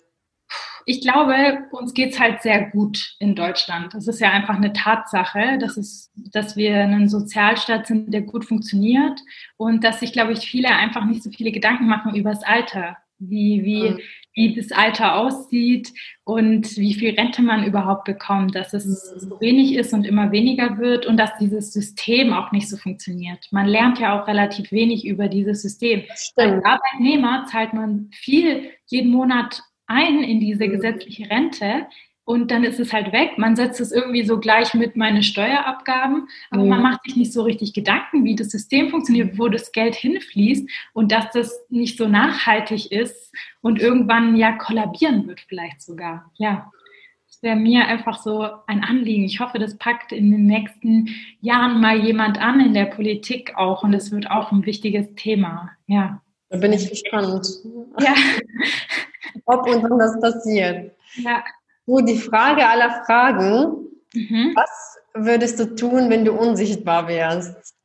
Ich glaube, uns geht es halt sehr gut in Deutschland. Das ist ja einfach eine Tatsache, dass, es, dass wir ein Sozialstaat sind, der gut funktioniert und dass sich, glaube ich, viele einfach nicht so viele Gedanken machen über das Alter wie, wie, mhm. Wie das Alter aussieht und wie viel Rente man überhaupt bekommt, dass es mhm. so wenig ist und immer weniger wird und dass dieses System auch nicht so funktioniert. Man lernt ja auch relativ wenig über dieses System. Als Arbeitnehmer zahlt man viel jeden Monat ein in diese mhm. gesetzliche Rente, und dann ist es halt weg. Man setzt es irgendwie so gleich mit meine Steuerabgaben, aber mhm. man macht sich nicht so richtig Gedanken, wie das System funktioniert, wo das Geld hinfließt und dass das nicht so nachhaltig ist und irgendwann ja kollabieren wird vielleicht sogar. Ja, das wäre mir einfach so ein Anliegen. Ich hoffe, das packt in den nächsten Jahren mal jemand an in der Politik auch und es wird auch ein wichtiges Thema. Ja. Da bin ich gespannt. Ja. Ob und wann das passiert. Ja. Du, die Frage aller Fragen. Mhm. Was würdest du tun, wenn du unsichtbar wärst?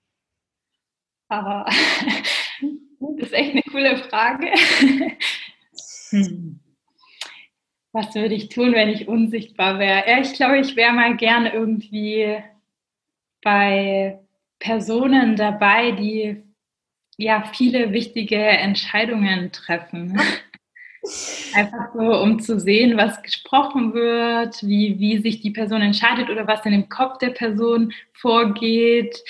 Aber das ist echt eine coole Frage. Hm. Was würde ich tun, wenn ich unsichtbar wäre? Ja, ich glaube, ich wäre mal gerne irgendwie bei Personen dabei, die ja viele wichtige Entscheidungen treffen. Einfach so, um zu sehen, was gesprochen wird, wie, wie sich die Person entscheidet oder was in dem Kopf der Person vorgeht.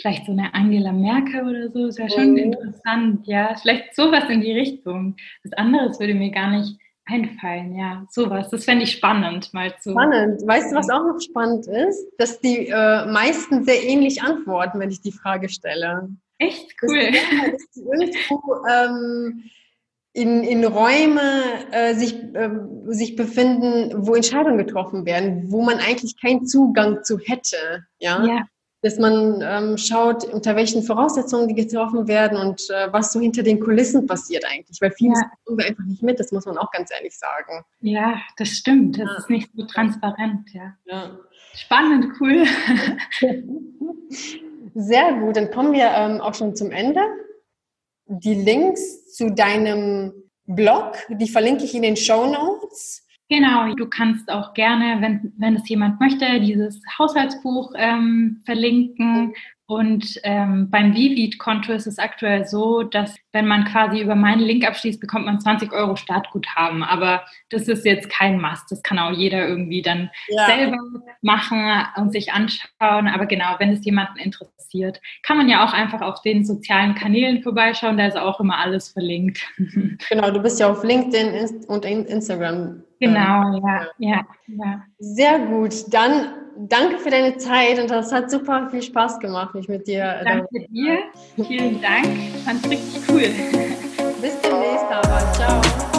Vielleicht so eine Angela Merkel oder so, ist ja schon mhm. interessant, ja. Vielleicht sowas in die Richtung. Was anderes würde mir gar nicht einfallen, ja. Sowas, das fände ich spannend, mal zu. Spannend. Weißt du, was auch noch spannend ist? Dass die äh, meisten sehr ähnlich antworten, wenn ich die Frage stelle. Echt cool. Dass die irgendwo, ähm, in, in Räume äh, sich, äh, sich befinden, wo Entscheidungen getroffen werden, wo man eigentlich keinen Zugang zu hätte. Ja. ja. Dass man ähm, schaut, unter welchen Voraussetzungen die getroffen werden und äh, was so hinter den Kulissen passiert eigentlich. Weil vieles ja. bekommen wir einfach nicht mit, das muss man auch ganz ehrlich sagen. Ja, das stimmt. Das ja. ist nicht so transparent, ja. ja. Spannend, cool. Sehr gut, dann kommen wir ähm, auch schon zum Ende die Links zu deinem Blog, die verlinke ich in den Show Notes. Genau, du kannst auch gerne, wenn, wenn es jemand möchte, dieses Haushaltsbuch ähm, verlinken. Und ähm, beim Vivid-Konto ist es aktuell so, dass wenn man quasi über meinen Link abschließt, bekommt man 20 Euro Startguthaben. Aber das ist jetzt kein Must. Das kann auch jeder irgendwie dann ja. selber machen und sich anschauen. Aber genau, wenn es jemanden interessiert, kann man ja auch einfach auf den sozialen Kanälen vorbeischauen. Da ist auch immer alles verlinkt. Genau, du bist ja auf LinkedIn und Instagram. Genau, ja, ja, ja. Sehr gut. Dann danke für deine Zeit und das hat super viel Spaß gemacht, mich mit dir. Äh, danke dir. Vielen Dank. Fand richtig cool. Bis demnächst, aber ciao.